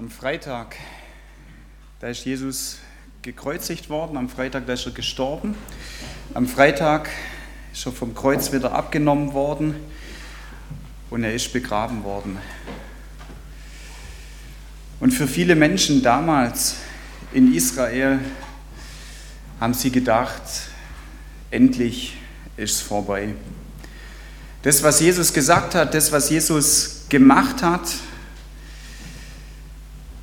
am Freitag, da ist Jesus gekreuzigt worden, am Freitag da ist er gestorben, am Freitag ist er vom Kreuz wieder abgenommen worden und er ist begraben worden. Und für viele Menschen damals in Israel haben sie gedacht, endlich ist es vorbei. Das, was Jesus gesagt hat, das, was Jesus gemacht hat,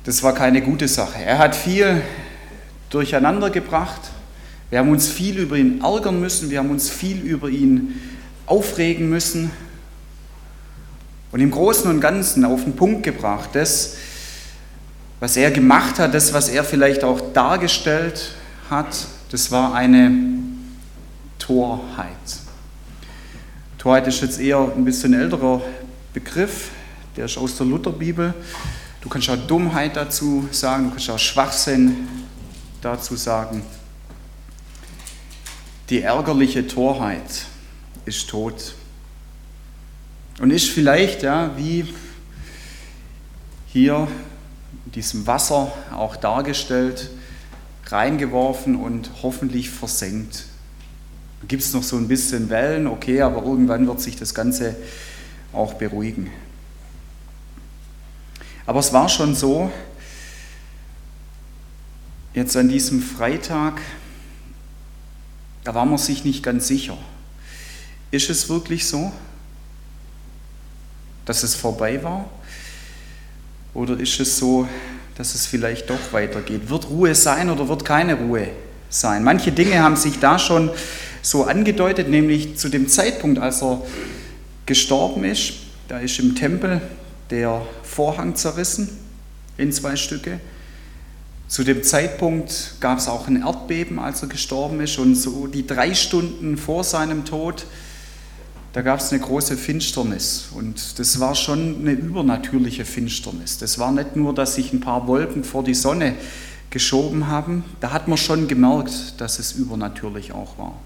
das war keine gute Sache. Er hat viel durcheinander gebracht. Wir haben uns viel über ihn ärgern müssen, wir haben uns viel über ihn aufregen müssen. Und im Großen und Ganzen auf den Punkt gebracht, das, was er gemacht hat, das, was er vielleicht auch dargestellt hat, das war eine Torheit. Torheit ist jetzt eher ein bisschen älterer Begriff, der ist aus der Lutherbibel. Du kannst auch Dummheit dazu sagen, du kannst auch Schwachsinn dazu sagen. Die ärgerliche Torheit ist tot. Und ist vielleicht, ja, wie hier in diesem Wasser auch dargestellt, reingeworfen und hoffentlich versenkt. Da gibt es noch so ein bisschen Wellen, okay, aber irgendwann wird sich das Ganze auch beruhigen. Aber es war schon so, jetzt an diesem Freitag, da war man sich nicht ganz sicher. Ist es wirklich so, dass es vorbei war? Oder ist es so, dass es vielleicht doch weitergeht? Wird Ruhe sein oder wird keine Ruhe sein? Manche Dinge haben sich da schon so angedeutet, nämlich zu dem Zeitpunkt, als er gestorben ist. Da ist im Tempel der Vorhang zerrissen in zwei Stücke. Zu dem Zeitpunkt gab es auch ein Erdbeben, als er gestorben ist. Und so die drei Stunden vor seinem Tod, da gab es eine große Finsternis. Und das war schon eine übernatürliche Finsternis. Das war nicht nur, dass sich ein paar Wolken vor die Sonne geschoben haben. Da hat man schon gemerkt, dass es übernatürlich auch war.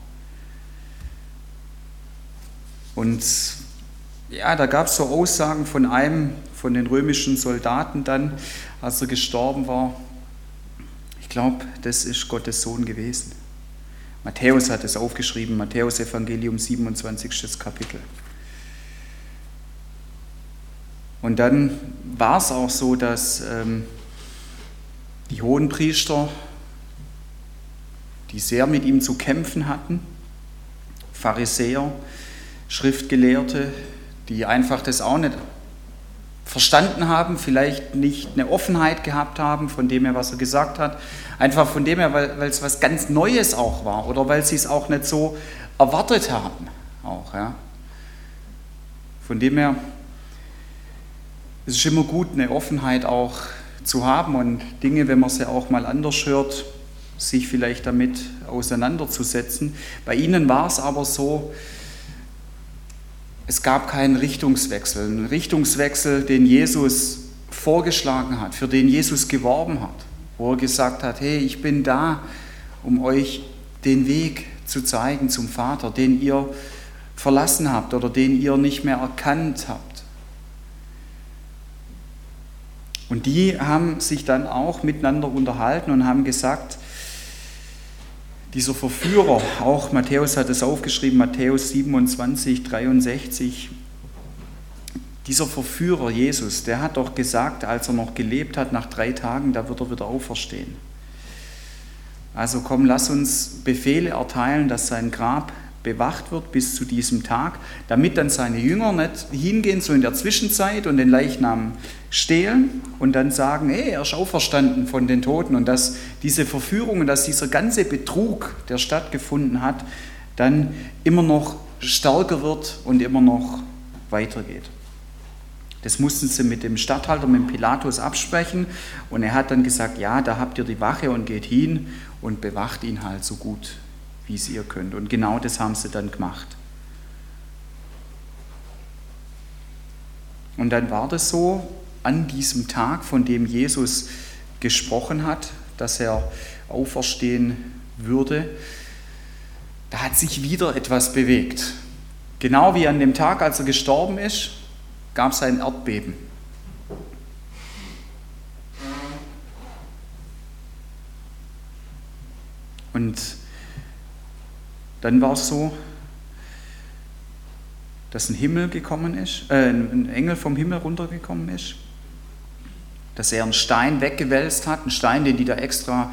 Und ja, da gab es so Aussagen von einem von den römischen Soldaten dann, als er gestorben war. Ich glaube, das ist Gottes Sohn gewesen. Matthäus hat es aufgeschrieben, Matthäus Evangelium 27. Kapitel. Und dann war es auch so, dass ähm, die Hohenpriester, die sehr mit ihm zu kämpfen hatten, Pharisäer, Schriftgelehrte, die einfach das auch nicht verstanden haben, vielleicht nicht eine Offenheit gehabt haben von dem her, was er gesagt hat, einfach von dem her, weil, es was ganz Neues auch war oder weil sie es auch nicht so erwartet haben. Auch, ja. Von dem her es ist immer gut, eine Offenheit auch zu haben und Dinge, wenn man sie auch mal anders hört, sich vielleicht damit auseinanderzusetzen. Bei ihnen war es aber so, es gab keinen Richtungswechsel, einen Richtungswechsel, den Jesus vorgeschlagen hat, für den Jesus geworben hat, wo er gesagt hat, hey, ich bin da, um euch den Weg zu zeigen zum Vater, den ihr verlassen habt oder den ihr nicht mehr erkannt habt. Und die haben sich dann auch miteinander unterhalten und haben gesagt, dieser Verführer, auch Matthäus hat es aufgeschrieben, Matthäus 27, 63, dieser Verführer Jesus, der hat doch gesagt, als er noch gelebt hat, nach drei Tagen, da wird er wieder auferstehen. Also komm, lass uns Befehle erteilen, dass sein Grab bewacht wird bis zu diesem Tag, damit dann seine Jünger nicht hingehen, so in der Zwischenzeit und den Leichnam stehlen und dann sagen, hey, er ist auferstanden von den Toten und dass diese Verführung dass dieser ganze Betrug, der stattgefunden hat, dann immer noch stärker wird und immer noch weitergeht. Das mussten sie mit dem Statthalter, mit Pilatus absprechen und er hat dann gesagt, ja, da habt ihr die Wache und geht hin und bewacht ihn halt so gut wie es ihr könnt. Und genau das haben sie dann gemacht. Und dann war das so, an diesem Tag, von dem Jesus gesprochen hat, dass er auferstehen würde, da hat sich wieder etwas bewegt. Genau wie an dem Tag, als er gestorben ist, gab es ein Erdbeben. Und dann war es so, dass ein Himmel gekommen ist, äh, ein Engel vom Himmel runtergekommen ist, dass er einen Stein weggewälzt hat, einen Stein, den die da extra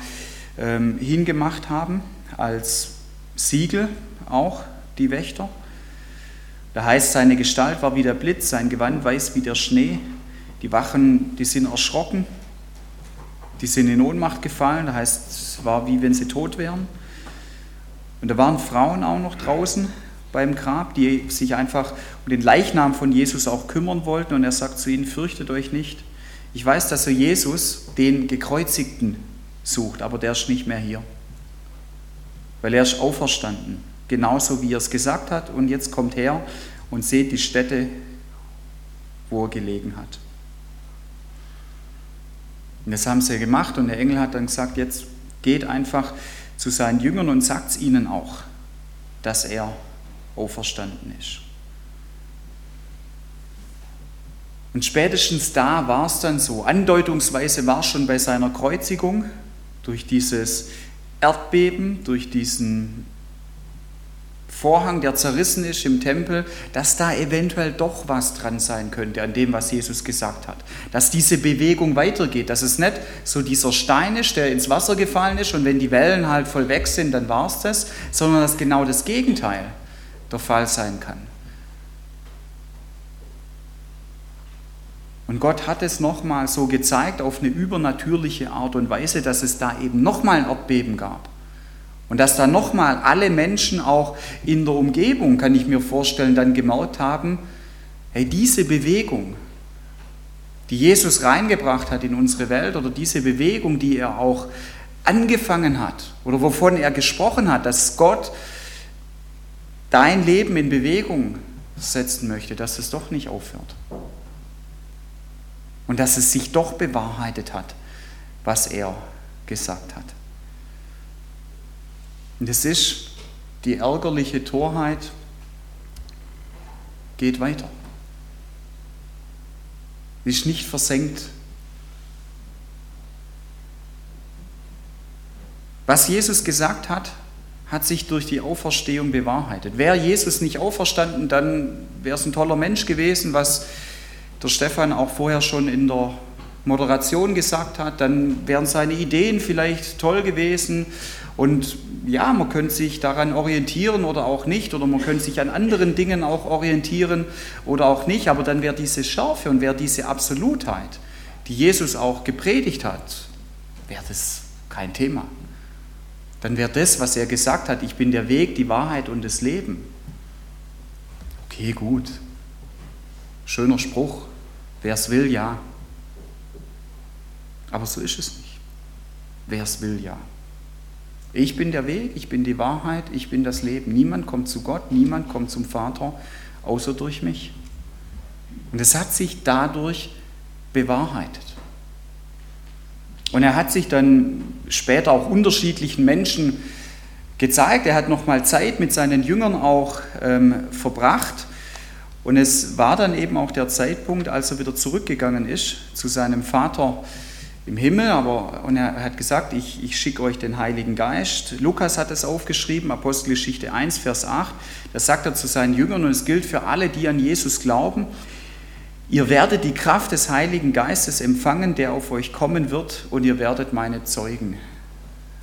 ähm, hingemacht haben, als Siegel auch, die Wächter. Da heißt, seine Gestalt war wie der Blitz, sein Gewand weiß wie der Schnee. Die Wachen, die sind erschrocken, die sind in Ohnmacht gefallen. Da heißt, es war wie wenn sie tot wären. Und da waren Frauen auch noch draußen beim Grab, die sich einfach um den Leichnam von Jesus auch kümmern wollten. Und er sagt zu ihnen, fürchtet euch nicht. Ich weiß, dass ihr Jesus, den Gekreuzigten, sucht, aber der ist nicht mehr hier. Weil er ist auferstanden, genauso wie er es gesagt hat. Und jetzt kommt her und seht die Stätte, wo er gelegen hat. Und das haben sie gemacht und der Engel hat dann gesagt, jetzt geht einfach zu seinen Jüngern und sagt es ihnen auch, dass er auferstanden ist. Und spätestens da war es dann so, andeutungsweise war es schon bei seiner Kreuzigung, durch dieses Erdbeben, durch diesen Vorhang, der zerrissen ist im Tempel, dass da eventuell doch was dran sein könnte an dem, was Jesus gesagt hat. Dass diese Bewegung weitergeht, dass es nicht so dieser Stein ist, der ins Wasser gefallen ist und wenn die Wellen halt voll weg sind, dann war es das, sondern dass genau das Gegenteil der Fall sein kann. Und Gott hat es nochmal so gezeigt auf eine übernatürliche Art und Weise, dass es da eben nochmal ein Erdbeben gab. Und dass da nochmal alle Menschen auch in der Umgebung, kann ich mir vorstellen, dann gemerkt haben, hey, diese Bewegung, die Jesus reingebracht hat in unsere Welt oder diese Bewegung, die er auch angefangen hat oder wovon er gesprochen hat, dass Gott dein Leben in Bewegung setzen möchte, dass es doch nicht aufhört. Und dass es sich doch bewahrheitet hat, was er gesagt hat. Und es ist die ärgerliche Torheit, geht weiter. Ist nicht versenkt. Was Jesus gesagt hat, hat sich durch die Auferstehung bewahrheitet. Wäre Jesus nicht auferstanden, dann wäre es ein toller Mensch gewesen, was der Stefan auch vorher schon in der Moderation gesagt hat, dann wären seine Ideen vielleicht toll gewesen und ja, man könnte sich daran orientieren oder auch nicht, oder man könnte sich an anderen Dingen auch orientieren oder auch nicht, aber dann wäre diese Schärfe und wäre diese Absolutheit, die Jesus auch gepredigt hat, wäre das kein Thema. Dann wäre das, was er gesagt hat, ich bin der Weg, die Wahrheit und das Leben. Okay, gut. Schöner Spruch. Wer es will, ja. Aber so ist es nicht. Wer es will, ja. Ich bin der Weg, ich bin die Wahrheit, ich bin das Leben. Niemand kommt zu Gott, niemand kommt zum Vater, außer durch mich. Und es hat sich dadurch bewahrheitet. Und er hat sich dann später auch unterschiedlichen Menschen gezeigt. Er hat nochmal Zeit mit seinen Jüngern auch ähm, verbracht. Und es war dann eben auch der Zeitpunkt, als er wieder zurückgegangen ist zu seinem Vater im Himmel, aber und er hat gesagt, ich, ich schicke euch den Heiligen Geist. Lukas hat es aufgeschrieben, Apostelgeschichte 1, Vers 8. Da sagt er zu seinen Jüngern, und es gilt für alle, die an Jesus glauben, ihr werdet die Kraft des Heiligen Geistes empfangen, der auf euch kommen wird, und ihr werdet meine Zeugen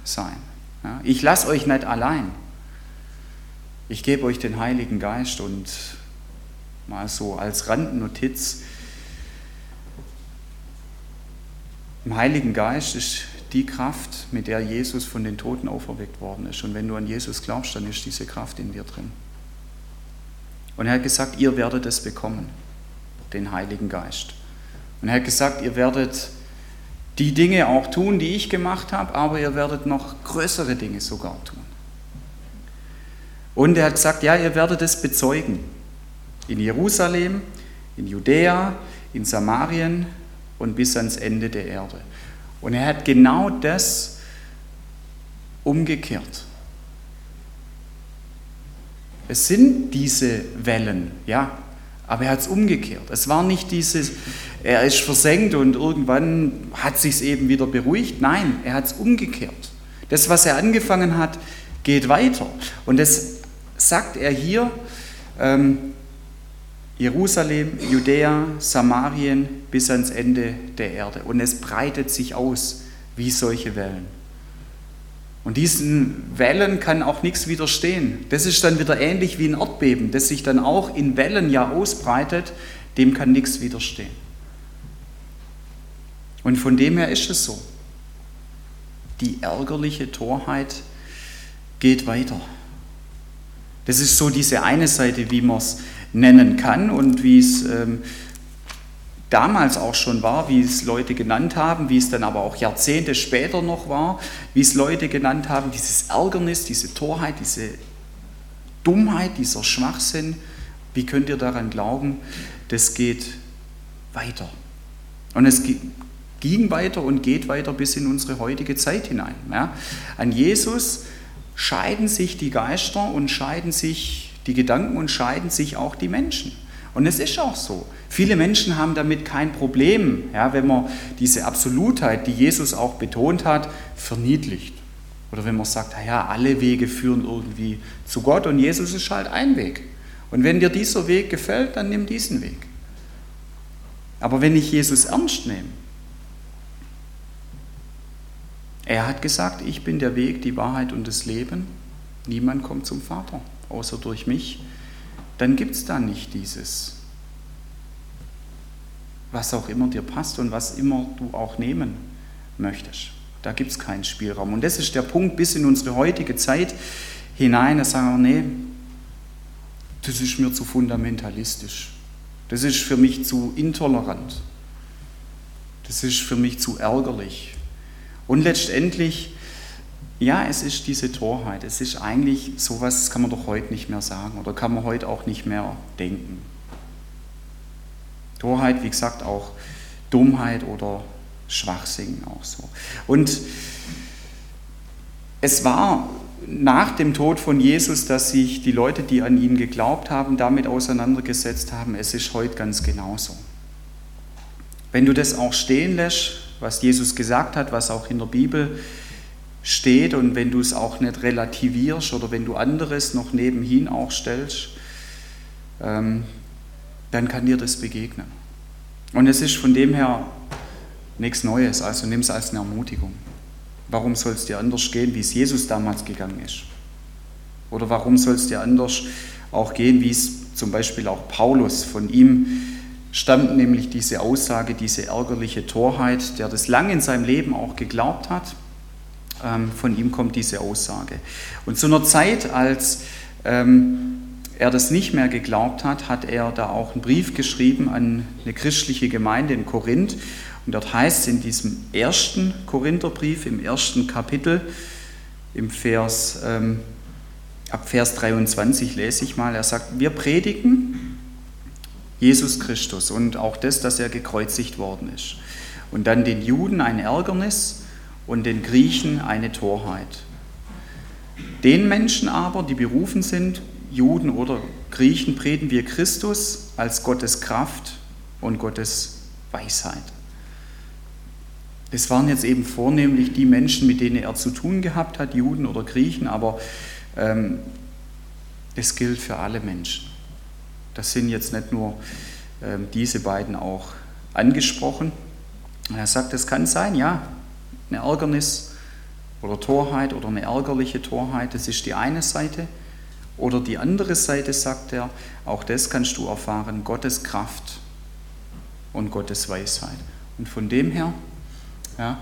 sein. Ja, ich lasse euch nicht allein. Ich gebe euch den Heiligen Geist und mal so als Randnotiz, Im Heiligen Geist ist die Kraft, mit der Jesus von den Toten auferweckt worden ist. Und wenn du an Jesus glaubst, dann ist diese Kraft in dir drin. Und er hat gesagt, ihr werdet es bekommen, den Heiligen Geist. Und er hat gesagt, ihr werdet die Dinge auch tun, die ich gemacht habe, aber ihr werdet noch größere Dinge sogar tun. Und er hat gesagt, ja, ihr werdet es bezeugen. In Jerusalem, in Judäa, in Samarien und bis ans Ende der Erde. Und er hat genau das umgekehrt. Es sind diese Wellen, ja, aber er hat es umgekehrt. Es war nicht dieses, er ist versenkt und irgendwann hat sich eben wieder beruhigt. Nein, er hat es umgekehrt. Das, was er angefangen hat, geht weiter. Und das sagt er hier, ähm, Jerusalem, Judäa, Samarien bis ans Ende der Erde. Und es breitet sich aus wie solche Wellen. Und diesen Wellen kann auch nichts widerstehen. Das ist dann wieder ähnlich wie ein Erdbeben, das sich dann auch in Wellen ja ausbreitet, dem kann nichts widerstehen. Und von dem her ist es so. Die ärgerliche Torheit geht weiter. Das ist so diese eine Seite, wie man es nennen kann und wie es ähm, damals auch schon war, wie es Leute genannt haben, wie es dann aber auch Jahrzehnte später noch war, wie es Leute genannt haben, dieses Ärgernis, diese Torheit, diese Dummheit, dieser Schwachsinn. Wie könnt ihr daran glauben? Das geht weiter. Und es ging weiter und geht weiter bis in unsere heutige Zeit hinein. Ja. An Jesus scheiden sich die Geister und scheiden sich die Gedanken und scheiden sich auch die Menschen. Und es ist auch so. Viele Menschen haben damit kein Problem, ja, wenn man diese Absolutheit, die Jesus auch betont hat, verniedlicht. Oder wenn man sagt, naja, alle Wege führen irgendwie zu Gott und Jesus ist halt ein Weg. Und wenn dir dieser Weg gefällt, dann nimm diesen Weg. Aber wenn ich Jesus ernst nehme, er hat gesagt, ich bin der Weg, die Wahrheit und das Leben. Niemand kommt zum Vater, außer durch mich. Dann gibt es da nicht dieses, was auch immer dir passt und was immer du auch nehmen möchtest. Da gibt es keinen Spielraum. Und das ist der Punkt bis in unsere heutige Zeit hinein. Da sagen wir, nee, das ist mir zu fundamentalistisch. Das ist für mich zu intolerant. Das ist für mich zu ärgerlich. Und letztendlich, ja, es ist diese Torheit. Es ist eigentlich sowas, kann man doch heute nicht mehr sagen oder kann man heute auch nicht mehr denken. Torheit, wie gesagt, auch Dummheit oder Schwachsinn auch so. Und es war nach dem Tod von Jesus, dass sich die Leute, die an ihn geglaubt haben, damit auseinandergesetzt haben. Es ist heute ganz genauso. Wenn du das auch stehen lässt, was Jesus gesagt hat, was auch in der Bibel steht und wenn du es auch nicht relativierst oder wenn du anderes noch nebenhin auch stellst, ähm, dann kann dir das begegnen. Und es ist von dem her nichts Neues, also nimm es als eine Ermutigung. Warum soll es dir anders gehen, wie es Jesus damals gegangen ist? Oder warum soll es dir anders auch gehen, wie es zum Beispiel auch Paulus von ihm stammt nämlich diese Aussage, diese ärgerliche Torheit, der das lange in seinem Leben auch geglaubt hat. Ähm, von ihm kommt diese Aussage. Und zu einer Zeit, als ähm, er das nicht mehr geglaubt hat, hat er da auch einen Brief geschrieben an eine christliche Gemeinde in Korinth. Und dort heißt es in diesem ersten Korintherbrief, im ersten Kapitel, im Vers, ähm, ab Vers 23 lese ich mal, er sagt, wir predigen Jesus Christus und auch das, dass er gekreuzigt worden ist. Und dann den Juden ein Ärgernis und den Griechen eine Torheit. Den Menschen aber, die berufen sind, Juden oder Griechen, predigen wir Christus als Gottes Kraft und Gottes Weisheit. Das waren jetzt eben vornehmlich die Menschen, mit denen er zu tun gehabt hat, Juden oder Griechen, aber ähm, es gilt für alle Menschen. Das sind jetzt nicht nur ähm, diese beiden auch angesprochen. Er sagt, es kann sein, ja, eine Ärgernis oder Torheit oder eine ärgerliche Torheit, das ist die eine Seite. Oder die andere Seite sagt er, auch das kannst du erfahren, Gottes Kraft und Gottes Weisheit. Und von dem her ja,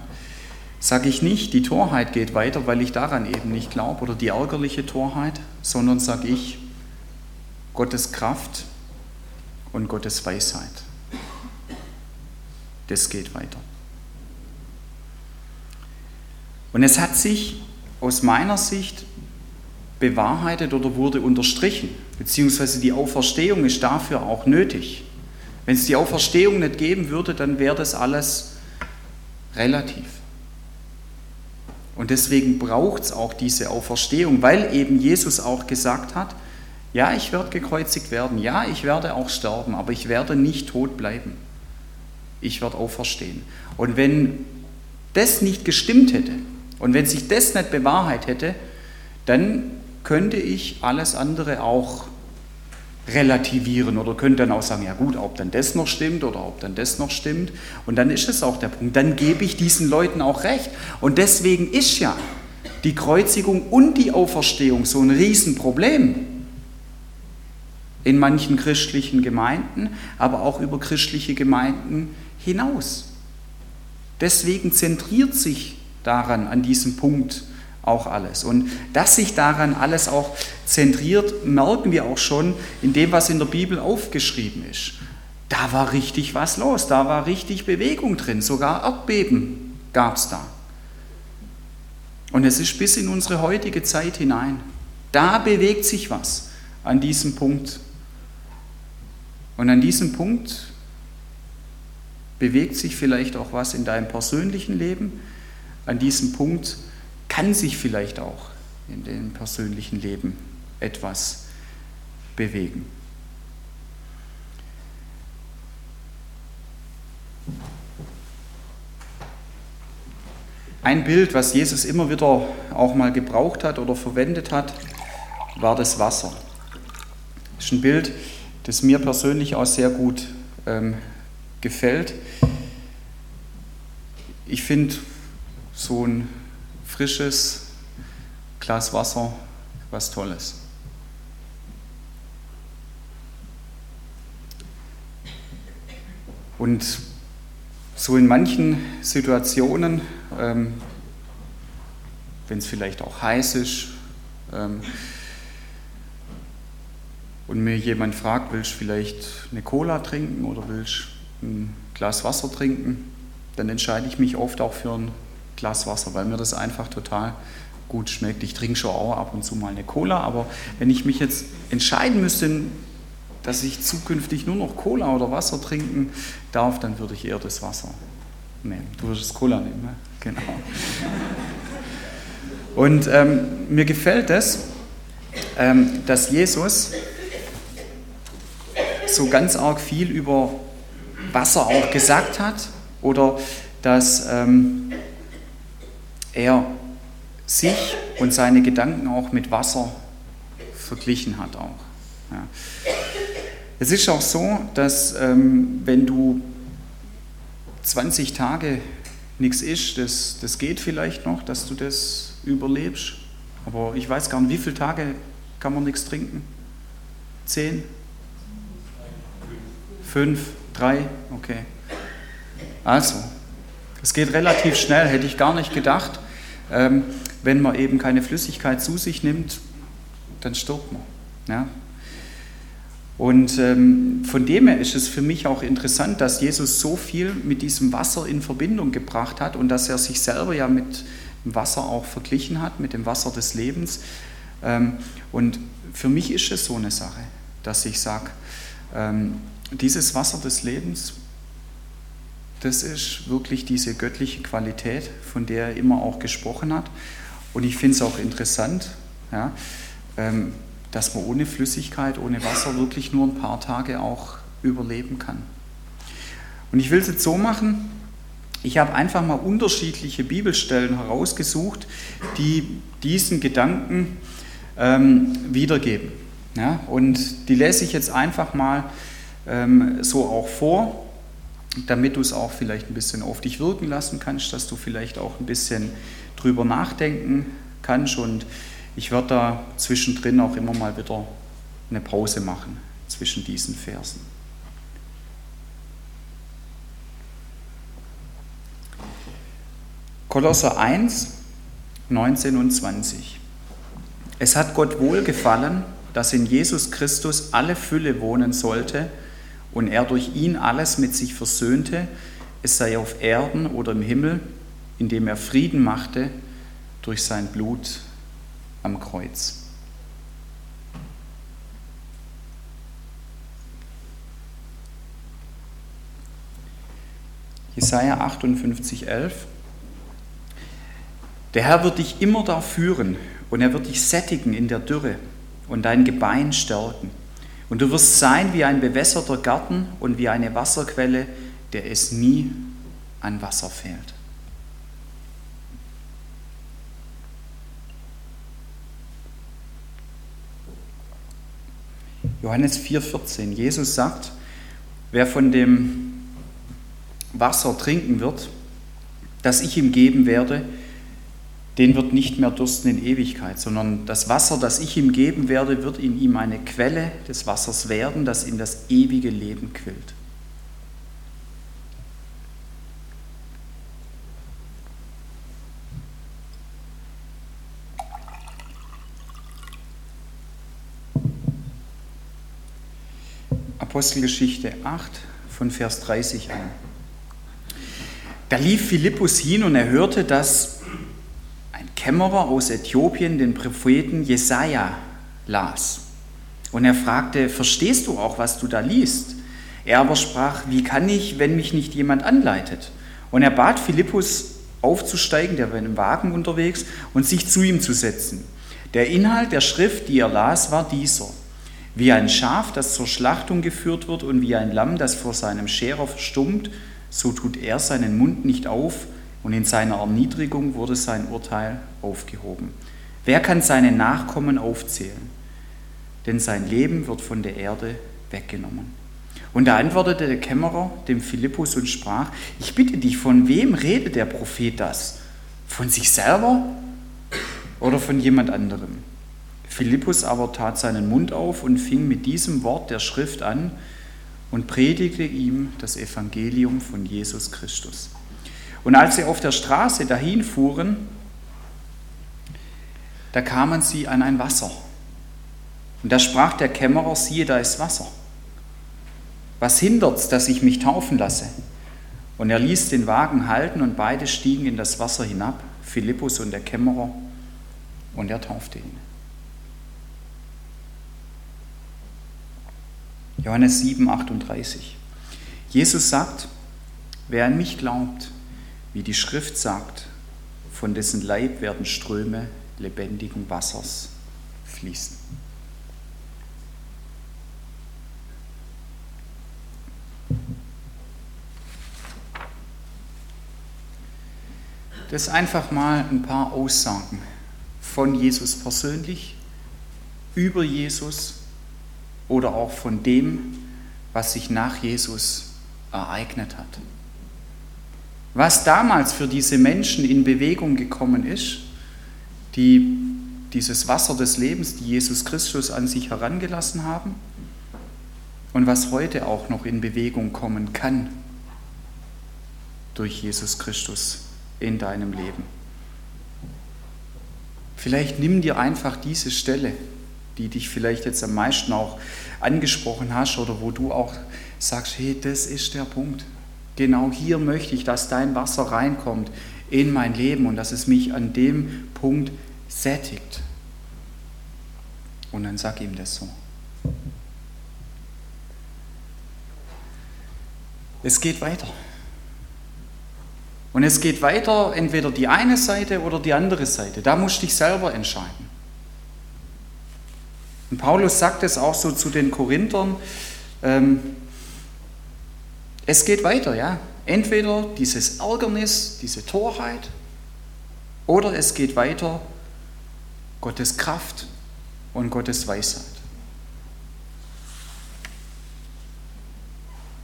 sage ich nicht, die Torheit geht weiter, weil ich daran eben nicht glaube, oder die ärgerliche Torheit, sondern sage ich, Gottes Kraft und Gottes Weisheit. Das geht weiter. Und es hat sich aus meiner Sicht bewahrheitet oder wurde unterstrichen, beziehungsweise die Auferstehung ist dafür auch nötig. Wenn es die Auferstehung nicht geben würde, dann wäre das alles relativ. Und deswegen braucht es auch diese Auferstehung, weil eben Jesus auch gesagt hat, ja, ich werde gekreuzigt werden. Ja, ich werde auch sterben, aber ich werde nicht tot bleiben. Ich werde auferstehen. Und wenn das nicht gestimmt hätte, Und wenn sich das nicht bewahrheit hätte, dann könnte ich alles andere auch relativieren oder könnte dann auch sagen, ja gut, ob dann das noch stimmt oder ob dann das noch stimmt. Und dann ist es auch der Punkt. Dann gebe ich diesen Leuten auch recht. Und deswegen ist ja die Kreuzigung und die Auferstehung so ein Riesenproblem in manchen christlichen Gemeinden, aber auch über christliche Gemeinden hinaus. Deswegen zentriert sich daran, an diesem Punkt, auch alles. Und dass sich daran alles auch zentriert, merken wir auch schon in dem, was in der Bibel aufgeschrieben ist. Da war richtig was los, da war richtig Bewegung drin, sogar Erdbeben gab es da. Und es ist bis in unsere heutige Zeit hinein. Da bewegt sich was an diesem Punkt. Und an diesem Punkt bewegt sich vielleicht auch was in deinem persönlichen Leben. An diesem Punkt kann sich vielleicht auch in dem persönlichen Leben etwas bewegen. Ein Bild, was Jesus immer wieder auch mal gebraucht hat oder verwendet hat, war das Wasser. Das ist ein Bild, das mir persönlich auch sehr gut ähm, gefällt. Ich finde so ein frisches Glas Wasser, was Tolles. Und so in manchen Situationen, ähm, wenn es vielleicht auch heiß ist ähm, und mir jemand fragt, willst du vielleicht eine Cola trinken oder willst du ein Glas Wasser trinken, dann entscheide ich mich oft auch für ein Glas Wasser, weil mir das einfach total gut schmeckt. Ich trinke schon auch ab und zu mal eine Cola, aber wenn ich mich jetzt entscheiden müsste, dass ich zukünftig nur noch Cola oder Wasser trinken darf, dann würde ich eher das Wasser nehmen. Du würdest Cola nehmen, ne? Genau. Und ähm, mir gefällt es, ähm, dass Jesus so ganz arg viel über Wasser auch gesagt hat oder dass ähm, er sich und seine Gedanken auch mit Wasser verglichen hat auch. Ja. Es ist auch so, dass ähm, wenn du 20 Tage nichts isst, das, das geht vielleicht noch, dass du das überlebst. Aber ich weiß gar nicht, wie viele Tage kann man nichts trinken? Zehn? Fünf? Drei? Okay. Also, es geht relativ schnell, hätte ich gar nicht gedacht. Ähm, wenn man eben keine Flüssigkeit zu sich nimmt, dann stirbt man. Ja? Und ähm, von dem her ist es für mich auch interessant, dass Jesus so viel mit diesem Wasser in Verbindung gebracht hat und dass er sich selber ja mit dem Wasser auch verglichen hat, mit dem Wasser des Lebens. Ähm, und für mich ist es so eine Sache, dass ich sage, ähm, dieses Wasser des Lebens das ist wirklich diese göttliche Qualität, von der er immer auch gesprochen hat. Und ich finde es auch interessant, ja, ähm, dass man ohne Flüssigkeit, ohne Wasser wirklich nur ein paar Tage auch überleben kann. Und ich will es jetzt so machen, ich habe einfach mal unterschiedliche Bibelstellen herausgesucht, die diesen Gedanken ähm, wiedergeben. Ja, und die lese ich jetzt einfach mal ähm, so auch vor damit du es auch vielleicht ein bisschen auf dich wirken lassen kannst, dass du vielleicht auch ein bisschen drüber nachdenken kannst. Und ich werde da zwischendrin auch immer mal wieder eine Pause machen zwischen diesen Versen. Kolosser 1, 19 und 20. Es hat Gott wohlgefallen, dass in Jesus Christus alle Fülle wohnen sollte und er durch ihn alles mit sich versöhnte, es sei auf Erden oder im Himmel, indem er Frieden machte durch sein Blut am Kreuz. Jesaja 58, 11. Der Herr wird dich immer da führen und er wird dich sättigen in der Dürre und dein Gebein stärken. Und du wirst sein wie ein bewässerter Garten und wie eine Wasserquelle, der es nie an Wasser fehlt. Johannes 4,14. Jesus sagt, wer von dem Wasser trinken wird, das ich ihm geben werde, den wird nicht mehr dursten in Ewigkeit, sondern das Wasser, das ich ihm geben werde, wird in ihm eine Quelle des Wassers werden, das in das ewige Leben quillt. Apostelgeschichte 8 von Vers 30 an. Da lief Philippus hin und er hörte, dass Kämmerer aus Äthiopien den Propheten Jesaja las. Und er fragte: Verstehst du auch, was du da liest? Er aber sprach: Wie kann ich, wenn mich nicht jemand anleitet? Und er bat Philippus aufzusteigen, der war in einem Wagen unterwegs, und sich zu ihm zu setzen. Der Inhalt der Schrift, die er las, war dieser. Wie ein Schaf, das zur Schlachtung geführt wird und wie ein Lamm, das vor seinem Scherer verstummt, so tut er seinen Mund nicht auf und in seiner Erniedrigung wurde sein Urteil aufgehoben. Wer kann seine Nachkommen aufzählen? Denn sein Leben wird von der Erde weggenommen. Und da antwortete der Kämmerer dem Philippus und sprach, ich bitte dich, von wem redet der Prophet das? Von sich selber oder von jemand anderem? Philippus aber tat seinen Mund auf und fing mit diesem Wort der Schrift an und predigte ihm das Evangelium von Jesus Christus. Und als sie auf der Straße dahin fuhren, da kamen sie an ein Wasser. Und da sprach der Kämmerer, siehe, da ist Wasser. Was hindert's, dass ich mich taufen lasse? Und er ließ den Wagen halten und beide stiegen in das Wasser hinab, Philippus und der Kämmerer, und er taufte ihn. Johannes 7, 38. Jesus sagt, wer an mich glaubt, wie die Schrift sagt, von dessen Leib werden Ströme lebendigen Wassers fließen. Das einfach mal ein paar Aussagen von Jesus persönlich, über Jesus oder auch von dem, was sich nach Jesus ereignet hat. Was damals für diese Menschen in Bewegung gekommen ist, die dieses Wasser des Lebens, die Jesus Christus an sich herangelassen haben, und was heute auch noch in Bewegung kommen kann durch Jesus Christus in deinem Leben. Vielleicht nimm dir einfach diese Stelle die dich vielleicht jetzt am meisten auch angesprochen hast oder wo du auch sagst, hey, das ist der Punkt. Genau hier möchte ich, dass dein Wasser reinkommt in mein Leben und dass es mich an dem Punkt sättigt. Und dann sag ihm das so. Es geht weiter. Und es geht weiter, entweder die eine Seite oder die andere Seite. Da musst du dich selber entscheiden. Und Paulus sagt es auch so zu den Korinthern, ähm, es geht weiter, ja. Entweder dieses Ärgernis, diese Torheit, oder es geht weiter Gottes Kraft und Gottes Weisheit.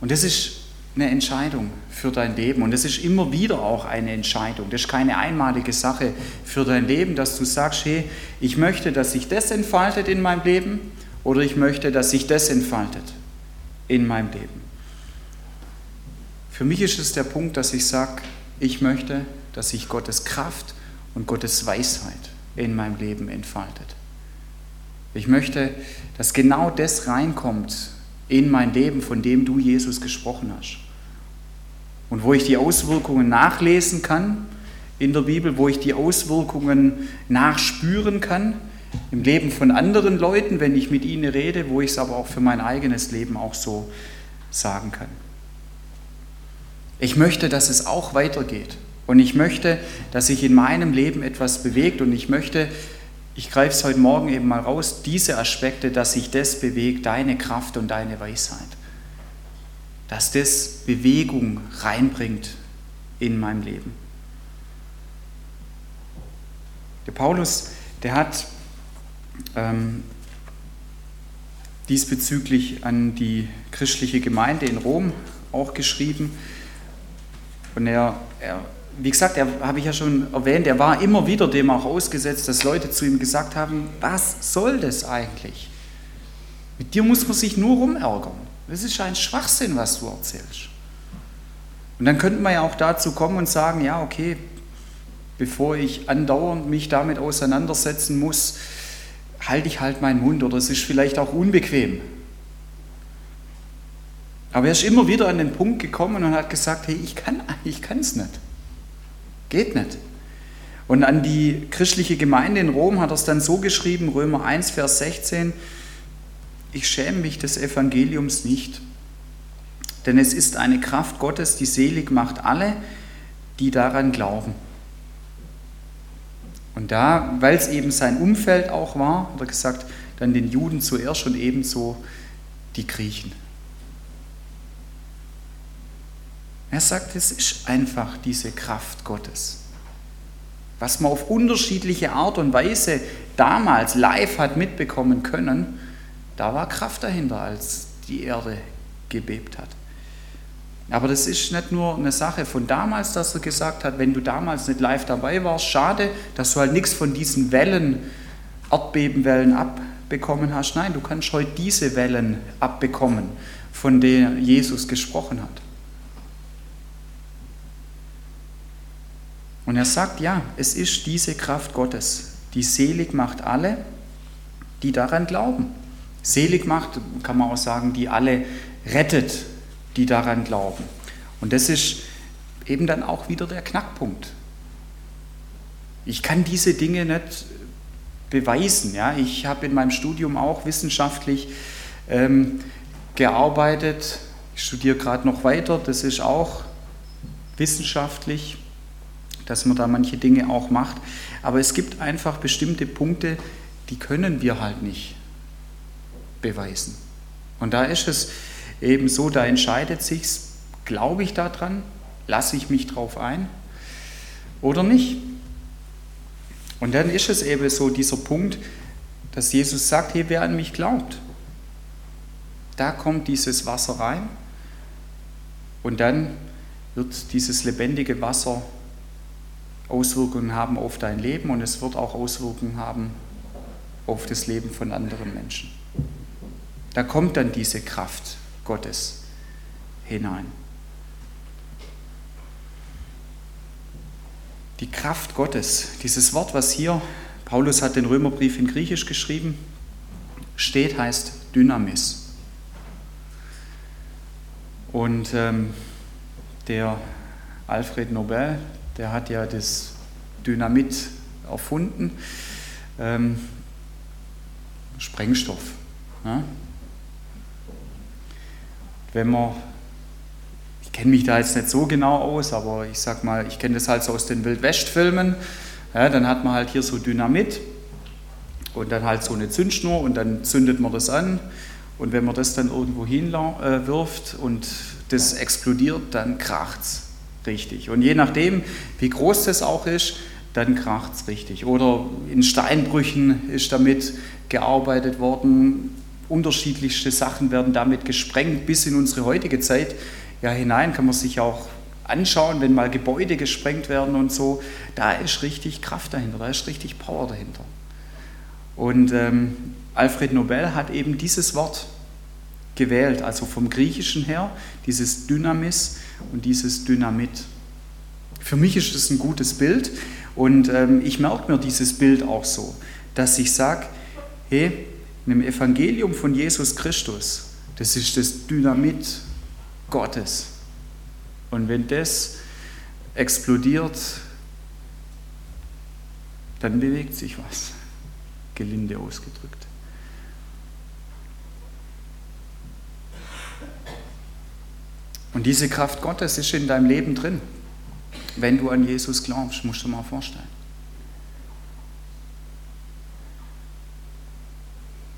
Und das ist eine Entscheidung für dein Leben. Und es ist immer wieder auch eine Entscheidung. Das ist keine einmalige Sache für dein Leben, dass du sagst, hey, ich möchte, dass sich das entfaltet in meinem Leben oder ich möchte, dass sich das entfaltet in meinem Leben. Für mich ist es der Punkt, dass ich sage, ich möchte, dass sich Gottes Kraft und Gottes Weisheit in meinem Leben entfaltet. Ich möchte, dass genau das reinkommt, in mein Leben, von dem du, Jesus, gesprochen hast. Und wo ich die Auswirkungen nachlesen kann in der Bibel, wo ich die Auswirkungen nachspüren kann im Leben von anderen Leuten, wenn ich mit ihnen rede, wo ich es aber auch für mein eigenes Leben auch so sagen kann. Ich möchte, dass es auch weitergeht. Und ich möchte, dass sich in meinem Leben etwas bewegt. Und ich möchte, ich greife es heute Morgen eben mal raus, diese Aspekte, dass sich das bewegt, deine Kraft und deine Weisheit. Dass das Bewegung reinbringt in mein Leben. Der Paulus, der hat ähm, diesbezüglich an die christliche Gemeinde in Rom auch geschrieben. Und er, er wie gesagt, er habe ich ja schon erwähnt, er war immer wieder dem auch ausgesetzt, dass Leute zu ihm gesagt haben, was soll das eigentlich? Mit dir muss man sich nur rumärgern. Das ist ein Schwachsinn, was du erzählst. Und dann könnte man ja auch dazu kommen und sagen, ja, okay, bevor ich andauernd mich damit auseinandersetzen muss, halte ich halt meinen Mund oder es ist vielleicht auch unbequem. Aber er ist immer wieder an den Punkt gekommen und hat gesagt, hey, ich kann ich es nicht. Geht nicht. Und an die christliche Gemeinde in Rom hat er es dann so geschrieben, Römer 1, Vers 16, ich schäme mich des Evangeliums nicht, denn es ist eine Kraft Gottes, die selig macht alle, die daran glauben. Und da, weil es eben sein Umfeld auch war, hat er gesagt, dann den Juden zuerst und ebenso die Griechen. Er sagt, es ist einfach diese Kraft Gottes. Was man auf unterschiedliche Art und Weise damals live hat mitbekommen können, da war Kraft dahinter, als die Erde gebebt hat. Aber das ist nicht nur eine Sache von damals, dass er gesagt hat, wenn du damals nicht live dabei warst, schade, dass du halt nichts von diesen Wellen, Erdbebenwellen abbekommen hast. Nein, du kannst heute diese Wellen abbekommen, von denen Jesus gesprochen hat. Und er sagt, ja, es ist diese Kraft Gottes, die selig macht alle, die daran glauben. Selig macht, kann man auch sagen, die alle rettet, die daran glauben. Und das ist eben dann auch wieder der Knackpunkt. Ich kann diese Dinge nicht beweisen. Ja? Ich habe in meinem Studium auch wissenschaftlich ähm, gearbeitet. Ich studiere gerade noch weiter. Das ist auch wissenschaftlich dass man da manche Dinge auch macht. Aber es gibt einfach bestimmte Punkte, die können wir halt nicht beweisen. Und da ist es eben so, da entscheidet sich, glaube ich daran, lasse ich mich drauf ein oder nicht. Und dann ist es eben so dieser Punkt, dass Jesus sagt, hey, wer an mich glaubt, da kommt dieses Wasser rein und dann wird dieses lebendige Wasser Auswirkungen haben auf dein Leben und es wird auch Auswirkungen haben auf das Leben von anderen Menschen. Da kommt dann diese Kraft Gottes hinein. Die Kraft Gottes, dieses Wort, was hier, Paulus hat den Römerbrief in Griechisch geschrieben, steht, heißt Dynamis. Und ähm, der Alfred Nobel, der hat ja das Dynamit erfunden. Ähm, Sprengstoff. Ja? Wenn man, ich kenne mich da jetzt nicht so genau aus, aber ich sag mal, ich kenne das halt so aus den Wildwest-Filmen. Ja, dann hat man halt hier so Dynamit und dann halt so eine Zündschnur und dann zündet man das an. Und wenn man das dann irgendwo hinwirft und das explodiert, dann kracht es richtig. Und je nachdem, wie groß das auch ist, dann kracht es richtig. Oder in Steinbrüchen ist damit gearbeitet worden. Unterschiedlichste Sachen werden damit gesprengt bis in unsere heutige Zeit ja, hinein. Kann man sich auch anschauen, wenn mal Gebäude gesprengt werden und so. Da ist richtig Kraft dahinter, da ist richtig Power dahinter. Und ähm, Alfred Nobel hat eben dieses Wort gewählt, also vom Griechischen her, dieses Dynamis und dieses Dynamit. Für mich ist das ein gutes Bild und ähm, ich merke mir dieses Bild auch so, dass ich sage, hey, in dem Evangelium von Jesus Christus, das ist das Dynamit Gottes. Und wenn das explodiert, dann bewegt sich was, gelinde ausgedrückt. Und diese Kraft Gottes ist in deinem Leben drin, wenn du an Jesus glaubst, musst du mal vorstellen.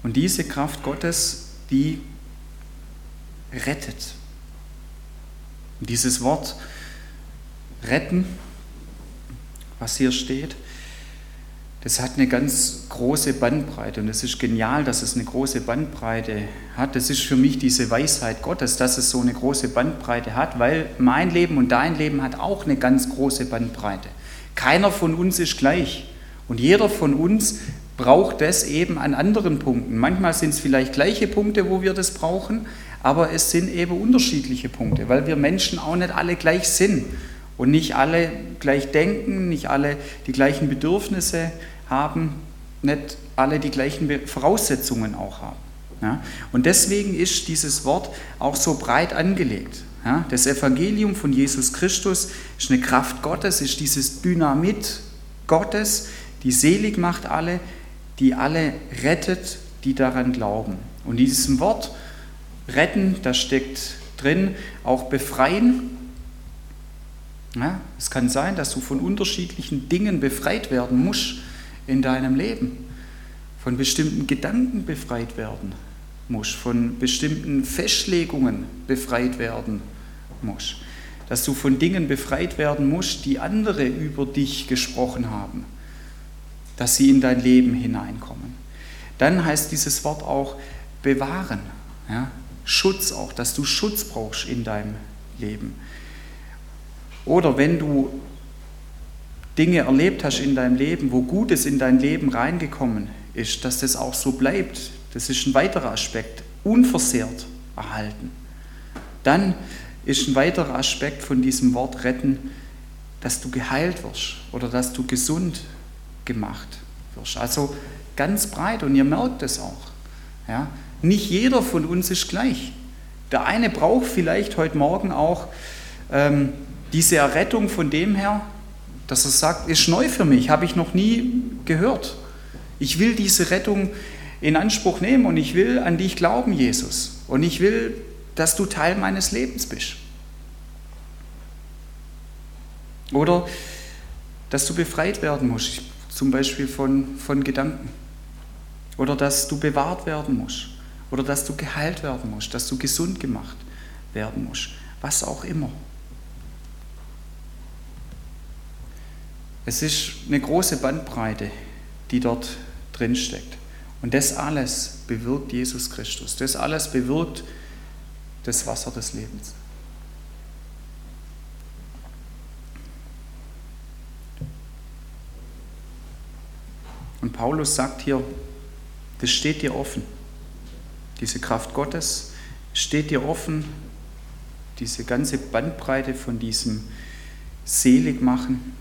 Und diese Kraft Gottes, die rettet. Und dieses Wort retten, was hier steht, das hat eine ganz große Bandbreite und es ist genial, dass es eine große Bandbreite hat. Das ist für mich diese Weisheit Gottes, dass es so eine große Bandbreite hat, weil mein Leben und dein Leben hat auch eine ganz große Bandbreite. Keiner von uns ist gleich und jeder von uns braucht das eben an anderen Punkten. Manchmal sind es vielleicht gleiche Punkte, wo wir das brauchen, aber es sind eben unterschiedliche Punkte, weil wir Menschen auch nicht alle gleich sind und nicht alle gleich denken, nicht alle die gleichen Bedürfnisse haben, nicht alle die gleichen Voraussetzungen auch haben. Ja? Und deswegen ist dieses Wort auch so breit angelegt. Ja? Das Evangelium von Jesus Christus ist eine Kraft Gottes, ist dieses Dynamit Gottes, die selig macht alle, die alle rettet, die daran glauben. Und in diesem Wort retten, da steckt drin auch befreien. Ja, es kann sein, dass du von unterschiedlichen Dingen befreit werden musst in deinem Leben, von bestimmten Gedanken befreit werden musst, von bestimmten Festlegungen befreit werden musst, dass du von Dingen befreit werden musst, die andere über dich gesprochen haben, dass sie in dein Leben hineinkommen. Dann heißt dieses Wort auch bewahren, ja? Schutz auch, dass du Schutz brauchst in deinem Leben. Oder wenn du Dinge erlebt hast in deinem Leben, wo Gutes in dein Leben reingekommen ist, dass das auch so bleibt. Das ist ein weiterer Aspekt. Unversehrt erhalten. Dann ist ein weiterer Aspekt von diesem Wort retten, dass du geheilt wirst oder dass du gesund gemacht wirst. Also ganz breit und ihr merkt es auch. Ja? Nicht jeder von uns ist gleich. Der eine braucht vielleicht heute Morgen auch ähm, diese Errettung von dem her, dass er sagt, ist neu für mich, habe ich noch nie gehört. Ich will diese Rettung in Anspruch nehmen und ich will an dich glauben, Jesus. Und ich will, dass du Teil meines Lebens bist. Oder dass du befreit werden musst, zum Beispiel von, von Gedanken. Oder dass du bewahrt werden musst. Oder dass du geheilt werden musst, dass du gesund gemacht werden musst. Was auch immer. Es ist eine große Bandbreite, die dort drin steckt. Und das alles bewirkt Jesus Christus. Das alles bewirkt das Wasser des Lebens. Und Paulus sagt hier, das steht dir offen. Diese Kraft Gottes steht dir offen. Diese ganze Bandbreite von diesem Seligmachen,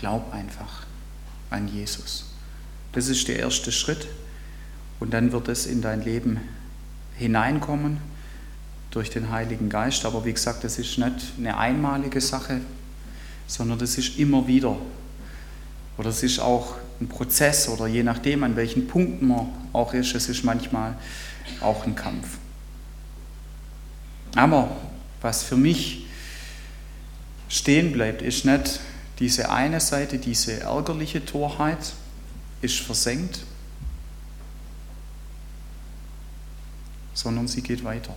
Glaub einfach an Jesus. Das ist der erste Schritt und dann wird es in dein Leben hineinkommen durch den Heiligen Geist. Aber wie gesagt, das ist nicht eine einmalige Sache, sondern das ist immer wieder. Oder es ist auch ein Prozess oder je nachdem, an welchen Punkten man auch ist, es ist manchmal auch ein Kampf. Aber was für mich stehen bleibt, ist nicht, diese eine Seite, diese ärgerliche Torheit, ist versenkt, sondern sie geht weiter.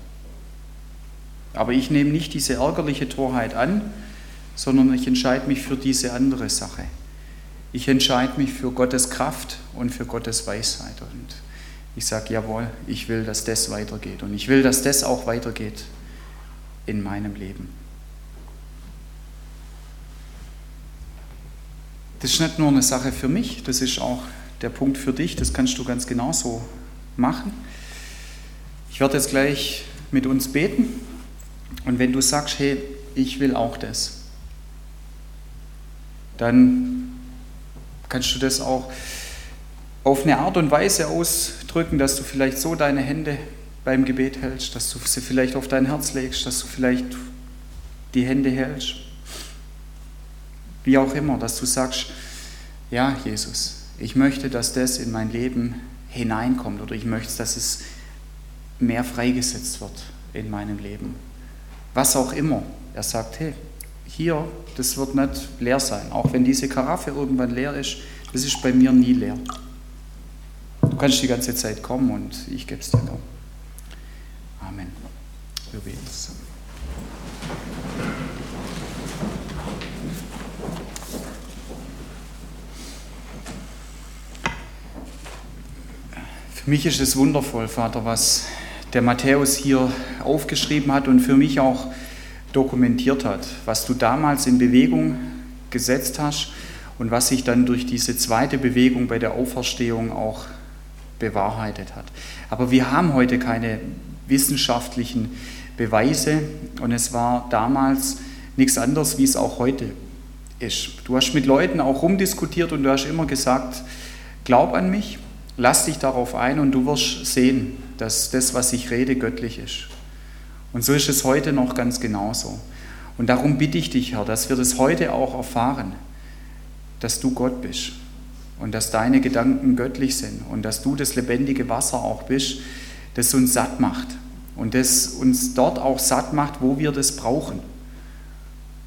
Aber ich nehme nicht diese ärgerliche Torheit an, sondern ich entscheide mich für diese andere Sache. Ich entscheide mich für Gottes Kraft und für Gottes Weisheit. Und ich sage, jawohl, ich will, dass das weitergeht. Und ich will, dass das auch weitergeht in meinem Leben. Das ist nicht nur eine Sache für mich, das ist auch der Punkt für dich, das kannst du ganz genauso machen. Ich werde jetzt gleich mit uns beten und wenn du sagst, hey, ich will auch das, dann kannst du das auch auf eine Art und Weise ausdrücken, dass du vielleicht so deine Hände beim Gebet hältst, dass du sie vielleicht auf dein Herz legst, dass du vielleicht die Hände hältst wie auch immer, dass du sagst, ja, Jesus, ich möchte, dass das in mein Leben hineinkommt oder ich möchte, dass es mehr freigesetzt wird in meinem Leben. Was auch immer. Er sagt, hey, hier, das wird nicht leer sein. Auch wenn diese Karaffe irgendwann leer ist, das ist bei mir nie leer. Du kannst die ganze Zeit kommen und ich gebe es dir. Amen. Wir beten zusammen. Für mich ist es wundervoll, Vater, was der Matthäus hier aufgeschrieben hat und für mich auch dokumentiert hat, was du damals in Bewegung gesetzt hast und was sich dann durch diese zweite Bewegung bei der Auferstehung auch bewahrheitet hat. Aber wir haben heute keine wissenschaftlichen Beweise und es war damals nichts anderes, wie es auch heute ist. Du hast mit Leuten auch rumdiskutiert und du hast immer gesagt, glaub an mich, lass dich darauf ein und du wirst sehen, dass das, was ich rede, göttlich ist. Und so ist es heute noch ganz genauso. Und darum bitte ich dich, Herr, dass wir das heute auch erfahren, dass du Gott bist und dass deine Gedanken göttlich sind und dass du das lebendige Wasser auch bist, das uns satt macht und das uns dort auch satt macht, wo wir das brauchen.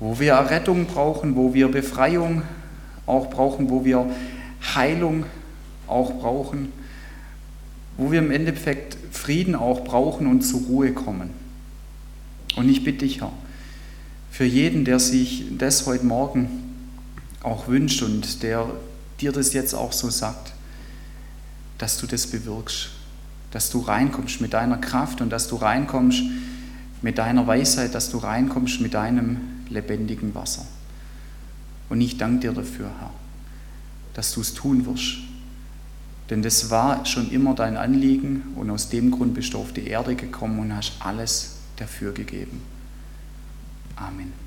Wo wir Errettung brauchen, wo wir Befreiung auch brauchen, wo wir Heilung auch brauchen, wo wir im Endeffekt Frieden auch brauchen und zur Ruhe kommen. Und ich bitte dich, Herr, für jeden, der sich das heute Morgen auch wünscht und der dir das jetzt auch so sagt, dass du das bewirkst, dass du reinkommst mit deiner Kraft und dass du reinkommst mit deiner Weisheit, dass du reinkommst mit deinem lebendigen Wasser. Und ich danke dir dafür, Herr, dass du es tun wirst. Denn das war schon immer dein Anliegen und aus dem Grund bist du auf die Erde gekommen und hast alles dafür gegeben. Amen.